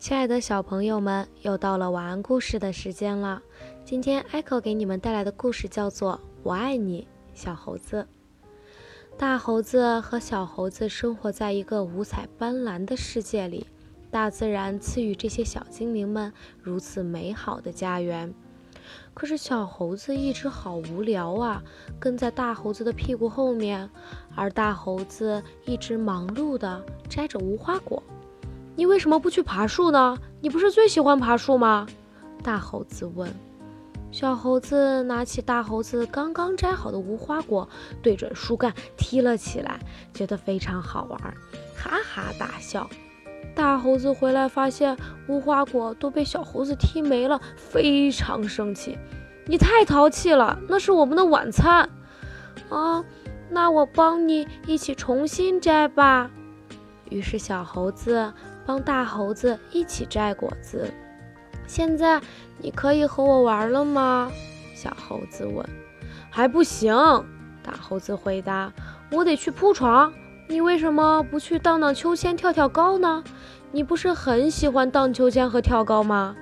亲爱的小朋友们，又到了晚安故事的时间了。今天 Echo 给你们带来的故事叫做《我爱你，小猴子》。大猴子和小猴子生活在一个五彩斑斓的世界里，大自然赐予这些小精灵们如此美好的家园。可是小猴子一直好无聊啊，跟在大猴子的屁股后面，而大猴子一直忙碌地摘着无花果。你为什么不去爬树呢？你不是最喜欢爬树吗？大猴子问。小猴子拿起大猴子刚刚摘好的无花果，对准树干踢了起来，觉得非常好玩，哈哈大笑。大猴子回来发现无花果都被小猴子踢没了，非常生气。你太淘气了，那是我们的晚餐。啊，那我帮你一起重新摘吧。于是小猴子。帮大猴子一起摘果子。现在你可以和我玩了吗？小猴子问。还不行，大猴子回答。我得去铺床。你为什么不去荡荡秋千、跳跳高呢？你不是很喜欢荡秋千和跳高吗？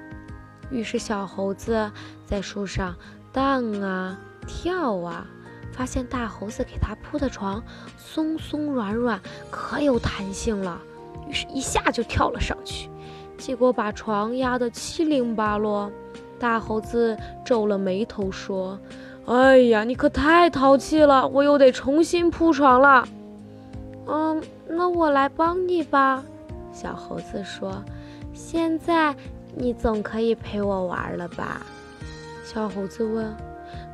于是小猴子在树上荡啊跳啊，发现大猴子给他铺的床松松软软，可有弹性了。于是，一下就跳了上去，结果把床压得七零八落。大猴子皱了眉头说：“哎呀，你可太淘气了！我又得重新铺床了。”“嗯，那我来帮你吧。”小猴子说。“现在你总可以陪我玩了吧？”小猴子问。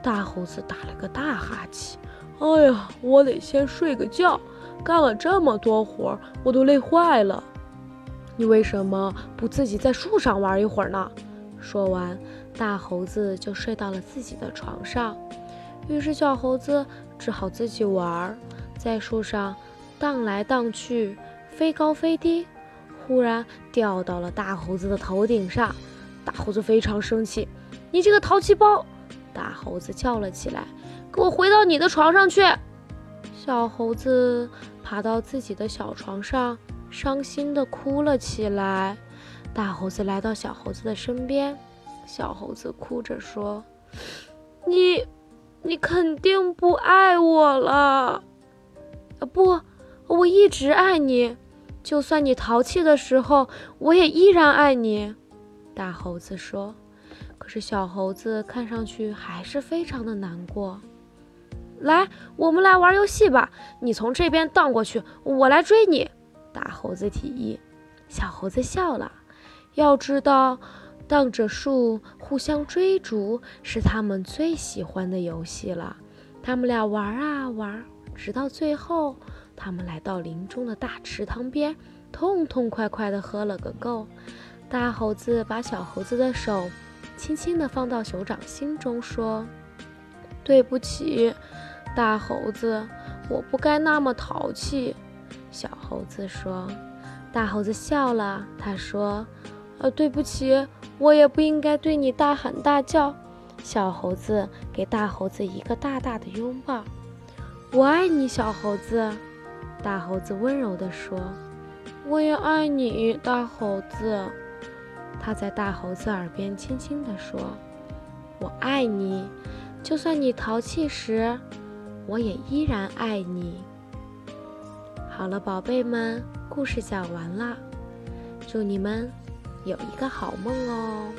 大猴子打了个大哈欠：“哎呀，我得先睡个觉。”干了这么多活，我都累坏了。你为什么不自己在树上玩一会儿呢？说完，大猴子就睡到了自己的床上。于是小猴子只好自己玩，在树上荡来荡去，飞高飞低。忽然掉到了大猴子的头顶上，大猴子非常生气：“你这个淘气包！”大猴子叫了起来：“给我回到你的床上去！”小猴子爬到自己的小床上，伤心地哭了起来。大猴子来到小猴子的身边，小猴子哭着说：“你，你肯定不爱我了。”“不，我一直爱你，就算你淘气的时候，我也依然爱你。”大猴子说。可是小猴子看上去还是非常的难过。来，我们来玩游戏吧。你从这边荡过去，我来追你。大猴子提议。小猴子笑了。要知道，荡着树互相追逐是他们最喜欢的游戏了。他们俩玩啊玩，直到最后，他们来到林中的大池塘边，痛痛快快地喝了个够。大猴子把小猴子的手轻轻地放到手掌心中，说：“对不起。”大猴子，我不该那么淘气。小猴子说。大猴子笑了，他说：“呃，对不起，我也不应该对你大喊大叫。”小猴子给大猴子一个大大的拥抱。我爱你，小猴子。大猴子温柔地说。我也爱你，大猴子。他在大猴子耳边轻轻地说：“我爱你，就算你淘气时。”我也依然爱你。好了，宝贝们，故事讲完了，祝你们有一个好梦哦。